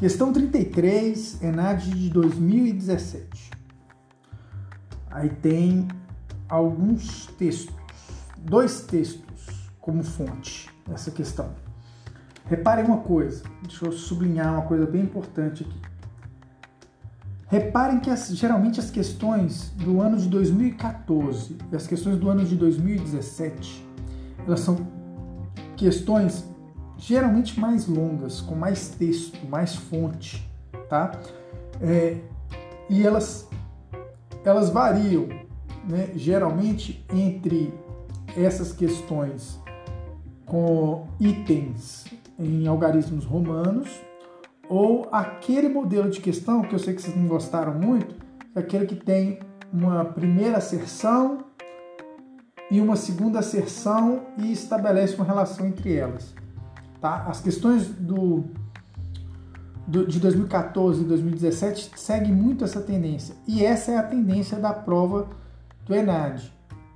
Questão 33, ENAD de 2017. Aí tem alguns textos, dois textos como fonte nessa questão. Reparem uma coisa, deixa eu sublinhar uma coisa bem importante aqui. Reparem que as, geralmente as questões do ano de 2014 e as questões do ano de 2017, elas são questões geralmente mais longas, com mais texto, mais fonte, tá? É, e elas, elas variam, né, geralmente entre essas questões com itens em algarismos romanos ou aquele modelo de questão que eu sei que vocês não gostaram muito, é aquele que tem uma primeira asserção e uma segunda asserção e estabelece uma relação entre elas. Tá? As questões do, do, de 2014 e 2017 seguem muito essa tendência. E essa é a tendência da prova do ENAD,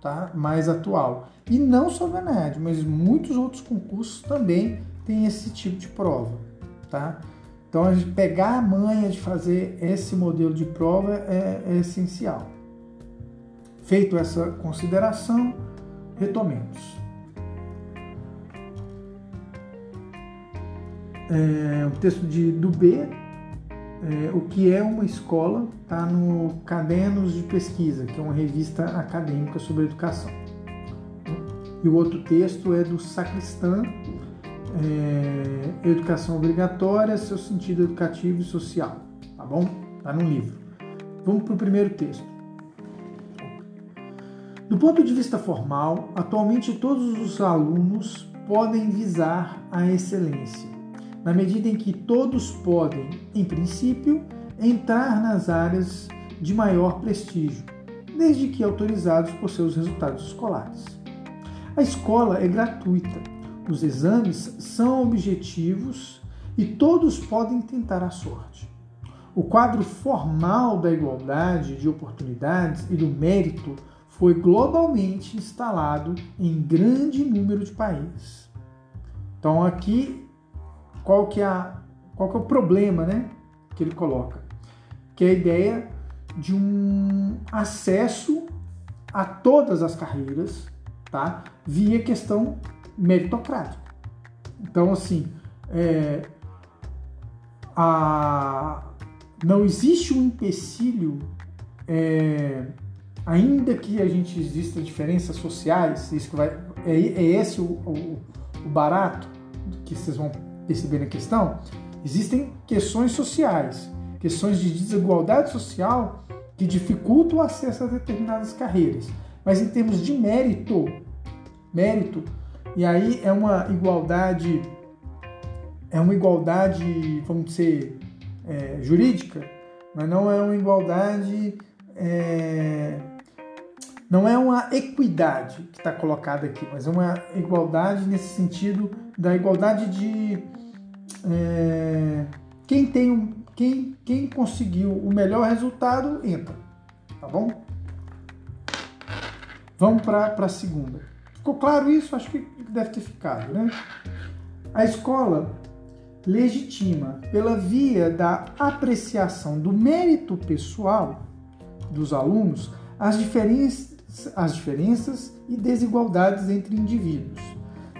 tá? mais atual. E não só do ENAD, mas muitos outros concursos também têm esse tipo de prova. Tá? Então, a gente pegar a manha de fazer esse modelo de prova é, é essencial. Feito essa consideração, retomemos. É, um texto de, do B, é, o que é uma escola, está no Cadernos de Pesquisa, que é uma revista acadêmica sobre educação. E o outro texto é do Sacristã, é, Educação Obrigatória, seu sentido educativo e social. Tá bom? Está no livro. Vamos para o primeiro texto. Do ponto de vista formal, atualmente todos os alunos podem visar a excelência na medida em que todos podem, em princípio, entrar nas áreas de maior prestígio, desde que autorizados por seus resultados escolares. A escola é gratuita, os exames são objetivos e todos podem tentar a sorte. O quadro formal da igualdade de oportunidades e do mérito foi globalmente instalado em grande número de países. Então aqui qual que é, a, qual que é o problema né, que ele coloca? Que é a ideia de um acesso a todas as carreiras tá, via questão meritocrática. Então, assim, é, a, não existe um empecilho, é, ainda que a gente exista diferenças sociais, isso vai, é, é esse o, o, o barato que vocês vão perceber a questão, existem questões sociais, questões de desigualdade social que dificultam o acesso a determinadas carreiras. Mas em termos de mérito, mérito, e aí é uma igualdade, é uma igualdade, vamos dizer, é, jurídica, mas não é uma igualdade, é, não é uma equidade que está colocada aqui, mas é uma igualdade nesse sentido da igualdade de é, quem tem um, quem, quem conseguiu o melhor resultado entra, tá bom? Vamos para a segunda. Ficou claro isso? Acho que deve ter ficado, né? A escola legitima, pela via da apreciação do mérito pessoal dos alunos, as diferenças, as diferenças e desigualdades entre indivíduos,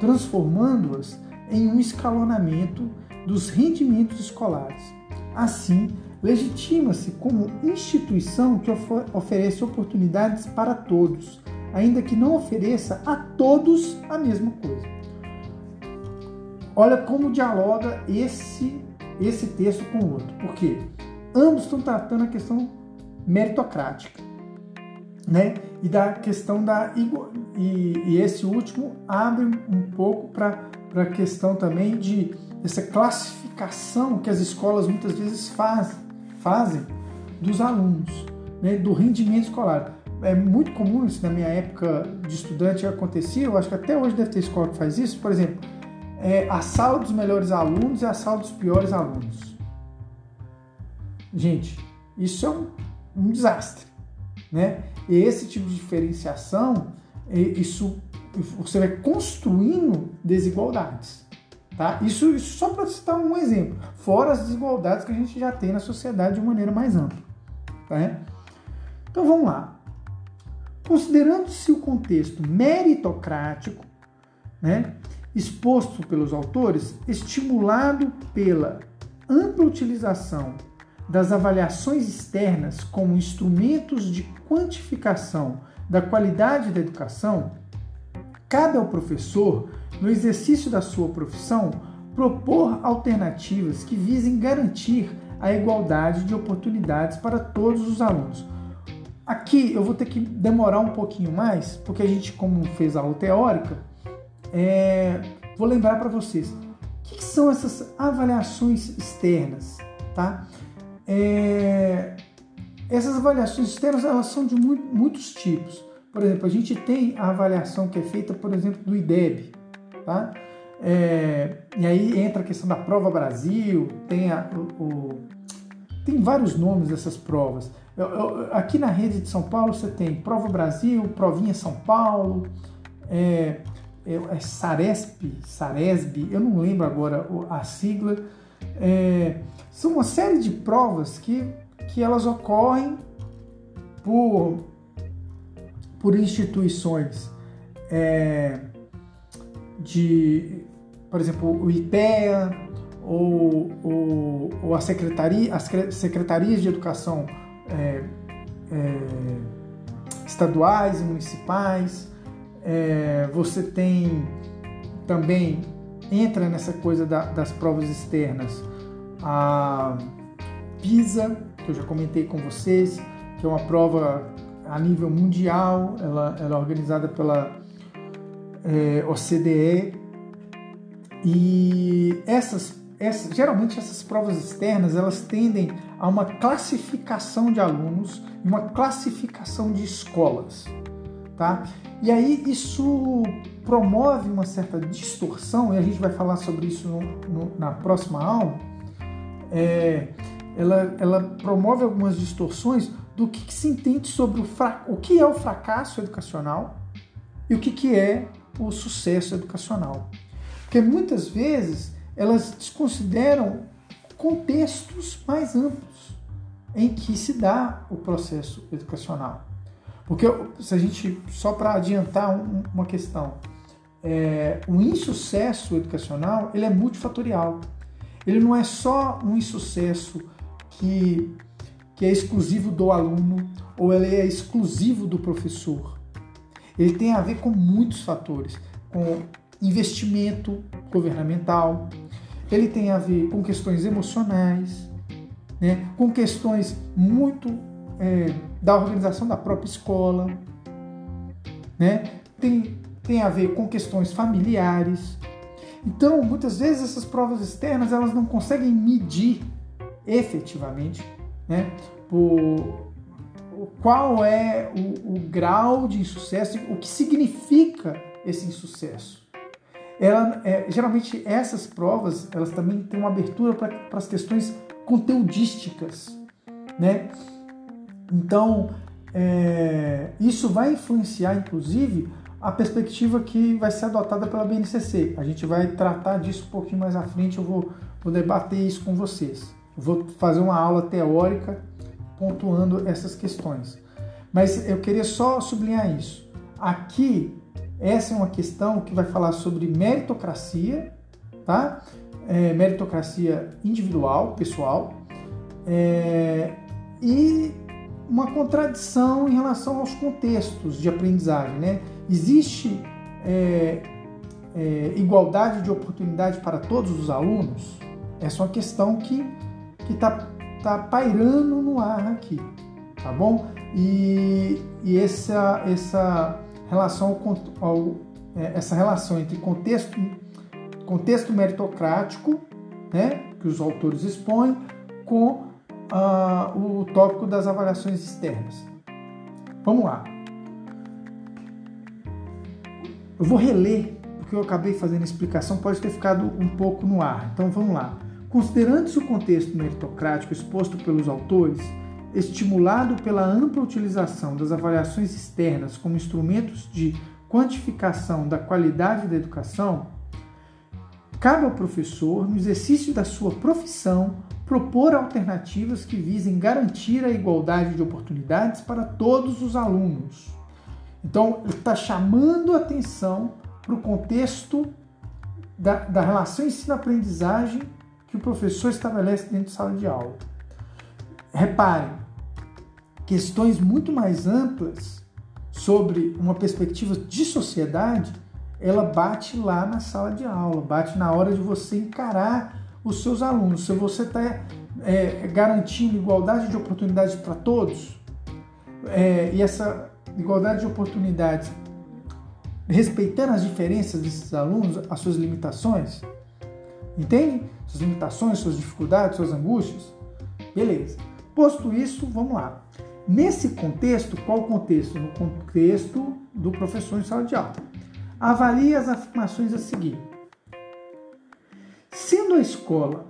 transformando-as em um escalonamento dos rendimentos escolares. Assim, legitima-se como instituição que oferece oportunidades para todos, ainda que não ofereça a todos a mesma coisa. Olha como dialoga esse, esse texto com o outro, porque ambos estão tratando a questão meritocrática, né? E da questão da e, e esse último abre um pouco para a questão também de essa classificação que as escolas muitas vezes faz, fazem dos alunos, né, do rendimento escolar. É muito comum isso na minha época de estudante acontecia, eu acho que até hoje deve ter escola que faz isso, por exemplo, é a sala dos melhores alunos e a sala dos piores alunos. Gente, isso é um, um desastre, né? E esse tipo de diferenciação, isso você vai construindo desigualdades Tá? Isso, isso só para citar um exemplo, fora as desigualdades que a gente já tem na sociedade de maneira mais ampla. Tá? Então vamos lá. Considerando-se o contexto meritocrático, né, exposto pelos autores, estimulado pela ampla utilização das avaliações externas como instrumentos de quantificação da qualidade da educação, cabe ao professor, no exercício da sua profissão, propor alternativas que visem garantir a igualdade de oportunidades para todos os alunos. Aqui eu vou ter que demorar um pouquinho mais, porque a gente, como fez aula teórica, é... vou lembrar para vocês o que, que, são essas avaliações externas, tá? É... Essas avaliações externas elas são de muito, muitos tipos. Por exemplo, a gente tem a avaliação que é feita, por exemplo, do IDEB, tá? É, e aí entra a questão da prova Brasil, tem, a, o, o, tem vários nomes dessas provas. Eu, eu, aqui na rede de São Paulo você tem Prova Brasil, Provinha São Paulo, é, é, é Saresp, Saresb, eu não lembro agora a sigla. É, são uma série de provas que, que elas ocorrem por por instituições é, de, por exemplo, o IPEA ou, ou, ou a secretaria, as secretarias de educação é, é, estaduais e municipais. É, você tem também entra nessa coisa da, das provas externas. A PISA que eu já comentei com vocês que é uma prova a nível mundial, ela, ela é organizada pela é, OCDE e. Essas, essas, geralmente essas provas externas elas tendem a uma classificação de alunos e uma classificação de escolas, tá? E aí isso promove uma certa distorção e a gente vai falar sobre isso no, no, na próxima aula. É, ela, ela promove algumas distorções do que, que se entende sobre o, o que é o fracasso educacional e o que, que é o sucesso educacional. Porque muitas vezes elas desconsideram contextos mais amplos em que se dá o processo educacional. Porque se a gente, só para adiantar um, uma questão, é, o insucesso educacional ele é multifatorial. Ele não é só um insucesso que que é exclusivo do aluno ou ele é exclusivo do professor. Ele tem a ver com muitos fatores, com investimento governamental, ele tem a ver com questões emocionais, né, com questões muito é, da organização da própria escola, né, tem, tem a ver com questões familiares. Então, muitas vezes essas provas externas elas não conseguem medir efetivamente né? Por qual é o, o grau de insucesso, o que significa esse insucesso. Ela, é, geralmente essas provas elas também têm uma abertura para as questões conteudísticas, né? Então é, isso vai influenciar, inclusive, a perspectiva que vai ser adotada pela BNCC. A gente vai tratar disso um pouquinho mais à frente. Eu vou, vou debater isso com vocês. Vou fazer uma aula teórica pontuando essas questões. Mas eu queria só sublinhar isso. Aqui, essa é uma questão que vai falar sobre meritocracia, tá? É, meritocracia individual, pessoal, é, e uma contradição em relação aos contextos de aprendizagem, né? Existe é, é igualdade de oportunidade para todos os alunos? Essa é uma questão que que está tá pairando no ar aqui, tá bom? E, e essa, essa relação ao, é, essa relação entre contexto, contexto meritocrático, né, que os autores expõem, com uh, o tópico das avaliações externas. Vamos lá. Eu vou reler, porque eu acabei fazendo a explicação, pode ter ficado um pouco no ar. Então vamos lá. Considerando-se o contexto meritocrático exposto pelos autores, estimulado pela ampla utilização das avaliações externas como instrumentos de quantificação da qualidade da educação, cabe ao professor, no exercício da sua profissão, propor alternativas que visem garantir a igualdade de oportunidades para todos os alunos. Então, ele está chamando atenção para o contexto da, da relação ensino-aprendizagem que o professor estabelece dentro de sala de aula. Reparem, questões muito mais amplas sobre uma perspectiva de sociedade, ela bate lá na sala de aula, bate na hora de você encarar os seus alunos. Se você está é, garantindo igualdade de oportunidades para todos, é, e essa igualdade de oportunidades respeitando as diferenças desses alunos, as suas limitações, entende? Suas limitações, suas dificuldades, suas angústias. Beleza. Posto isso, vamos lá. Nesse contexto, qual contexto? No contexto do professor em sala de aula. Avalie as afirmações a seguir. Sendo a escola,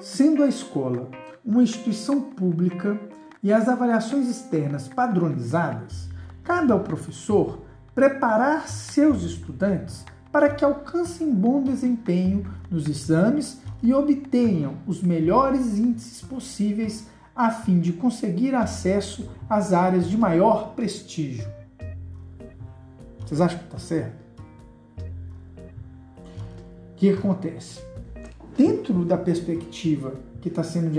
sendo a escola uma instituição pública e as avaliações externas padronizadas, cabe ao professor preparar seus estudantes para que alcancem bom desempenho nos exames e obtenham os melhores índices possíveis a fim de conseguir acesso às áreas de maior prestígio. Vocês acham que está certo? Que acontece? Dentro da perspectiva que está sendo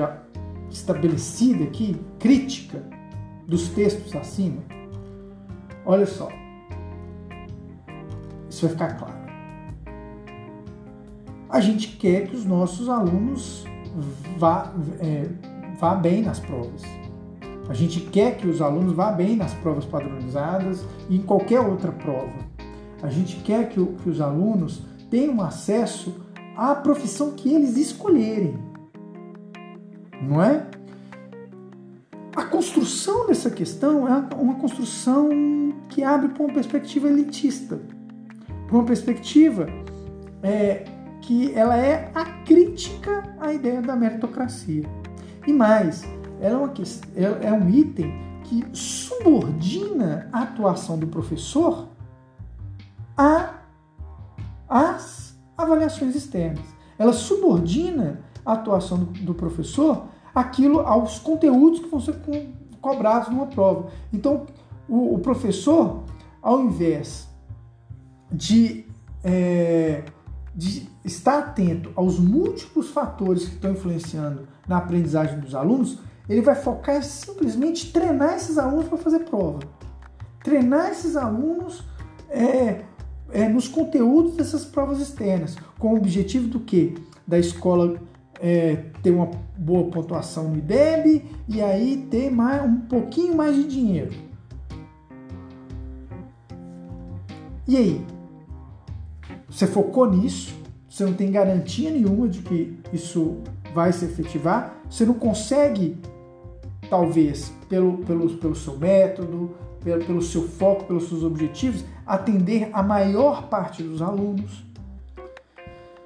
estabelecida aqui, crítica dos textos acima, olha só, isso vai ficar claro. A gente quer que os nossos alunos vá, é, vá bem nas provas. A gente quer que os alunos vá bem nas provas padronizadas e em qualquer outra prova. A gente quer que, que os alunos tenham acesso à profissão que eles escolherem. Não é? A construção dessa questão é uma construção que abre para uma perspectiva elitista, para uma perspectiva é, que ela é a crítica à ideia da meritocracia. E mais, ela é, uma, ela é um item que subordina a atuação do professor a, às avaliações externas. Ela subordina a atuação do, do professor aquilo aos conteúdos que vão ser cobrados numa prova. Então, o, o professor, ao invés de, é, de estar atento aos múltiplos fatores que estão influenciando na aprendizagem dos alunos, ele vai focar em simplesmente treinar esses alunos para fazer prova. Treinar esses alunos é, é, nos conteúdos dessas provas externas, com o objetivo do quê? Da escola é, ter uma boa pontuação no IDEB e aí ter mais, um pouquinho mais de dinheiro. E aí? Você focou nisso, você não tem garantia nenhuma de que isso vai se efetivar, você não consegue, talvez, pelo, pelo, pelo seu método, pelo, seu foco, pelos seus objetivos, atender a maior parte dos alunos.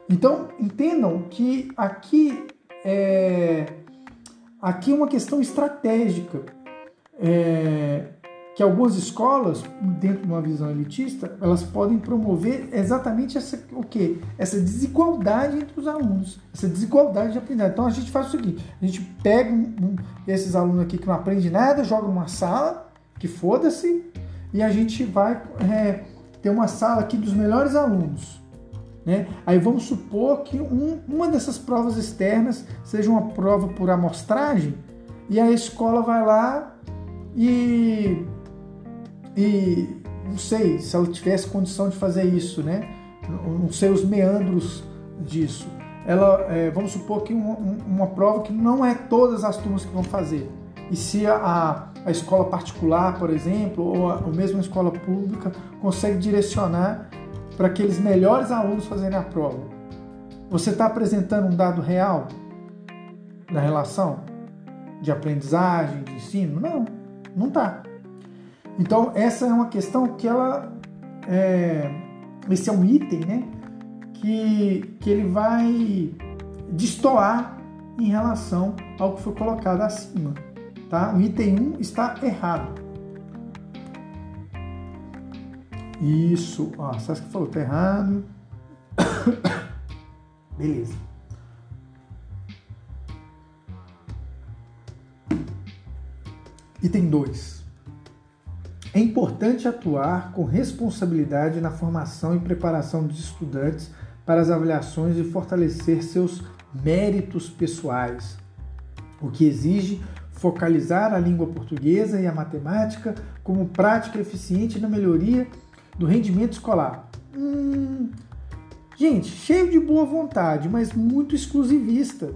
Então, entendam que aqui é, aqui é uma questão estratégica. É, que algumas escolas, dentro de uma visão elitista, elas podem promover exatamente essa, o quê? essa desigualdade entre os alunos, essa desigualdade de aprendizagem. Então a gente faz o seguinte: a gente pega um, um, esses alunos aqui que não aprendem nada, joga numa sala, que foda-se, e a gente vai é, ter uma sala aqui dos melhores alunos. Né? Aí vamos supor que um, uma dessas provas externas seja uma prova por amostragem, e a escola vai lá e e não sei se ela tivesse condição de fazer isso, né? Não sei os meandros disso. Ela, é, vamos supor que uma, prova que não é todas as turmas que vão fazer. E se a escola particular, por exemplo, ou, a, ou mesmo a escola pública consegue direcionar para aqueles melhores alunos fazerem a prova. Você está apresentando um dado real da relação de aprendizagem, de ensino? Não, não está. Então, essa é uma questão que ela. É, esse é um item, né? Que, que ele vai destoar em relação ao que foi colocado acima. Tá? O item 1 está errado. Isso, ó, Saskia falou, tá errado. Beleza. Item 2. É importante atuar com responsabilidade na formação e preparação dos estudantes para as avaliações e fortalecer seus méritos pessoais, o que exige focalizar a língua portuguesa e a matemática como prática eficiente na melhoria do rendimento escolar. Hum, gente, cheio de boa vontade, mas muito exclusivista,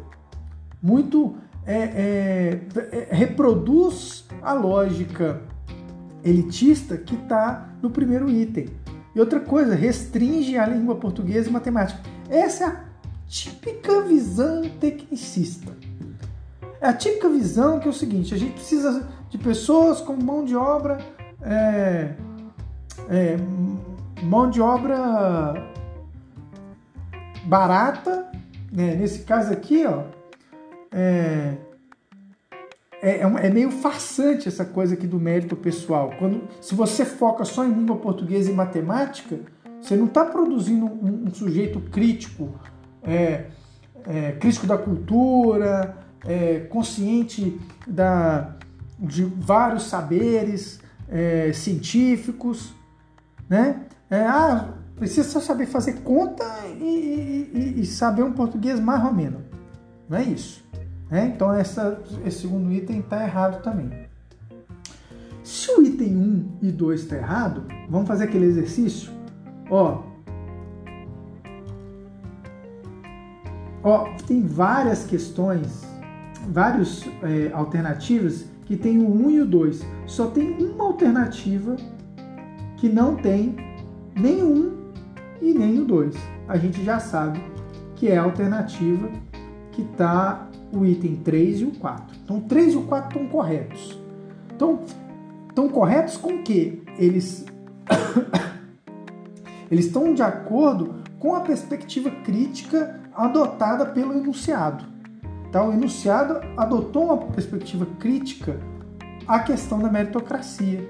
muito é, é, é, reproduz a lógica elitista que está no primeiro item. E outra coisa, restringe a língua portuguesa e matemática. Essa é a típica visão tecnicista. É a típica visão que é o seguinte: a gente precisa de pessoas com mão de obra, é, é, mão de obra barata, né? nesse caso aqui, ó, é, é, é, é, meio farsante essa coisa aqui do mérito pessoal. Quando, se você foca só em língua portuguesa e matemática, você não está produzindo um, um, sujeito crítico, é, é, crítico da cultura, é, consciente da, de vários saberes é, científicos, né? É, ah, precisa só saber fazer conta e, e, e, saber um português mais ou menos. Não é isso. Né? Então essa, esse segundo item está errado também. Se o item 1 e 2 está errado, vamos fazer aquele exercício? Ó, ó tem várias questões várias é, alternativas que tem o 1 e o 2. Só tem uma alternativa que não tem nem o 1 e nem o 2. A gente já sabe que é a alternativa que está o item 3 e o 4. Então, o 3 e o 4 estão corretos. Então, estão corretos com que eles eles estão de acordo com a perspectiva crítica adotada pelo enunciado. Tá? O enunciado adotou uma perspectiva crítica à questão da meritocracia.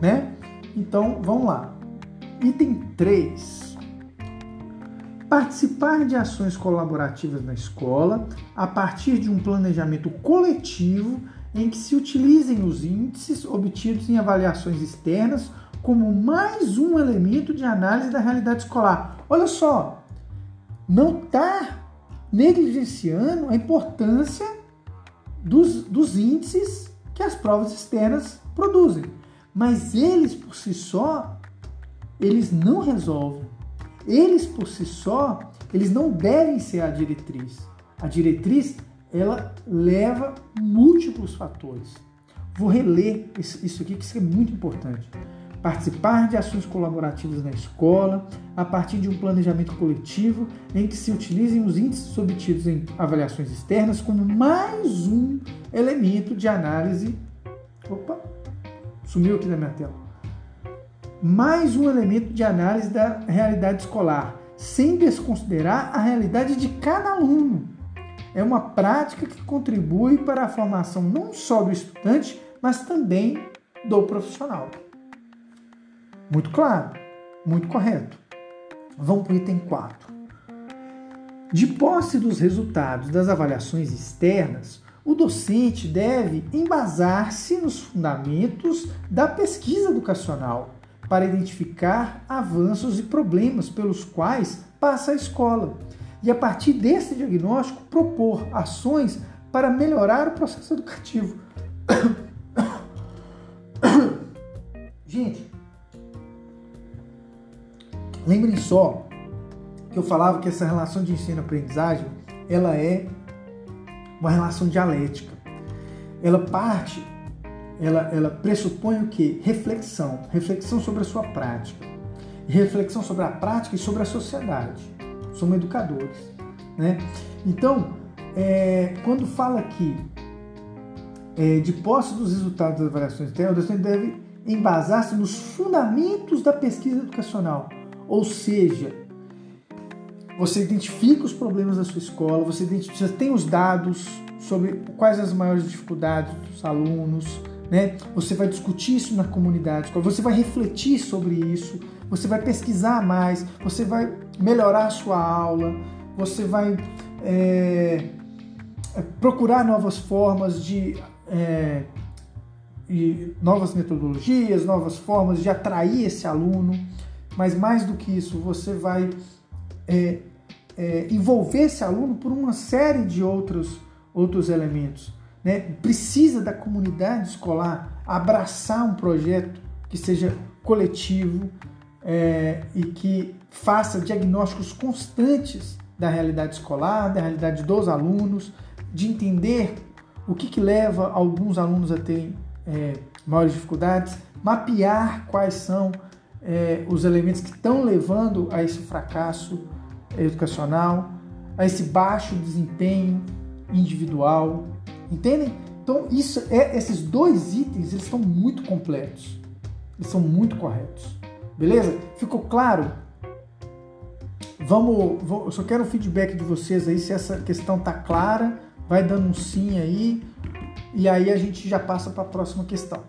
Né? Então, vamos lá. Item 3. Participar de ações colaborativas na escola a partir de um planejamento coletivo em que se utilizem os índices obtidos em avaliações externas como mais um elemento de análise da realidade escolar. Olha só, não está negligenciando a importância dos, dos índices que as provas externas produzem. Mas eles por si só, eles não resolvem. Eles por si só, eles não devem ser a diretriz. A diretriz, ela leva múltiplos fatores. Vou reler isso aqui, que isso é muito importante participar de ações colaborativas na escola, a partir de um planejamento coletivo em que se utilizem os índices obtidos em avaliações externas como mais um elemento de análise. Opa, sumiu aqui da minha tela. Mais um elemento de análise da realidade escolar, sem desconsiderar a realidade de cada aluno. É uma prática que contribui para a formação não só do estudante, mas também do profissional. Muito claro, muito correto. Vamos para o item 4. De posse dos resultados das avaliações externas, o docente deve embasar-se nos fundamentos da pesquisa educacional para identificar avanços e problemas pelos quais passa a escola e, a partir desse diagnóstico, propor ações para melhorar o processo educativo. Gente, Lembrem só que eu falava que essa relação de ensino-aprendizagem ela é uma relação dialética. Ela parte, ela, ela pressupõe o que? Reflexão. Reflexão sobre a sua prática. Reflexão sobre a prática e sobre a sociedade. Somos educadores. Né? Então, é, quando fala aqui é, de posse dos resultados das avaliações internas, o deve embasar-se nos fundamentos da pesquisa educacional ou seja, você identifica os problemas da sua escola, você, você tem os dados sobre quais as maiores dificuldades dos alunos, né? Você vai discutir isso na comunidade, você vai refletir sobre isso, você vai pesquisar mais, você vai melhorar a sua aula, você vai é, procurar novas formas de é, novas metodologias, novas formas de atrair esse aluno, mas mais do que isso, você vai é, é, envolver esse aluno por uma série de outros, outros elementos. Né? Precisa da comunidade escolar abraçar um projeto que seja coletivo é, e que faça diagnósticos constantes da realidade escolar, da realidade dos alunos, de entender o que, que leva alguns alunos a terem é, maiores dificuldades, mapear quais são é, os elementos que estão levando a esse fracasso educacional, a esse baixo desempenho individual, entendem? Então isso é esses dois itens eles estão muito completos, eles são muito corretos, beleza? Ficou claro? Vamos, eu só quero o feedback de vocês aí se essa questão tá clara, vai dando um sim aí e aí a gente já passa para a próxima questão.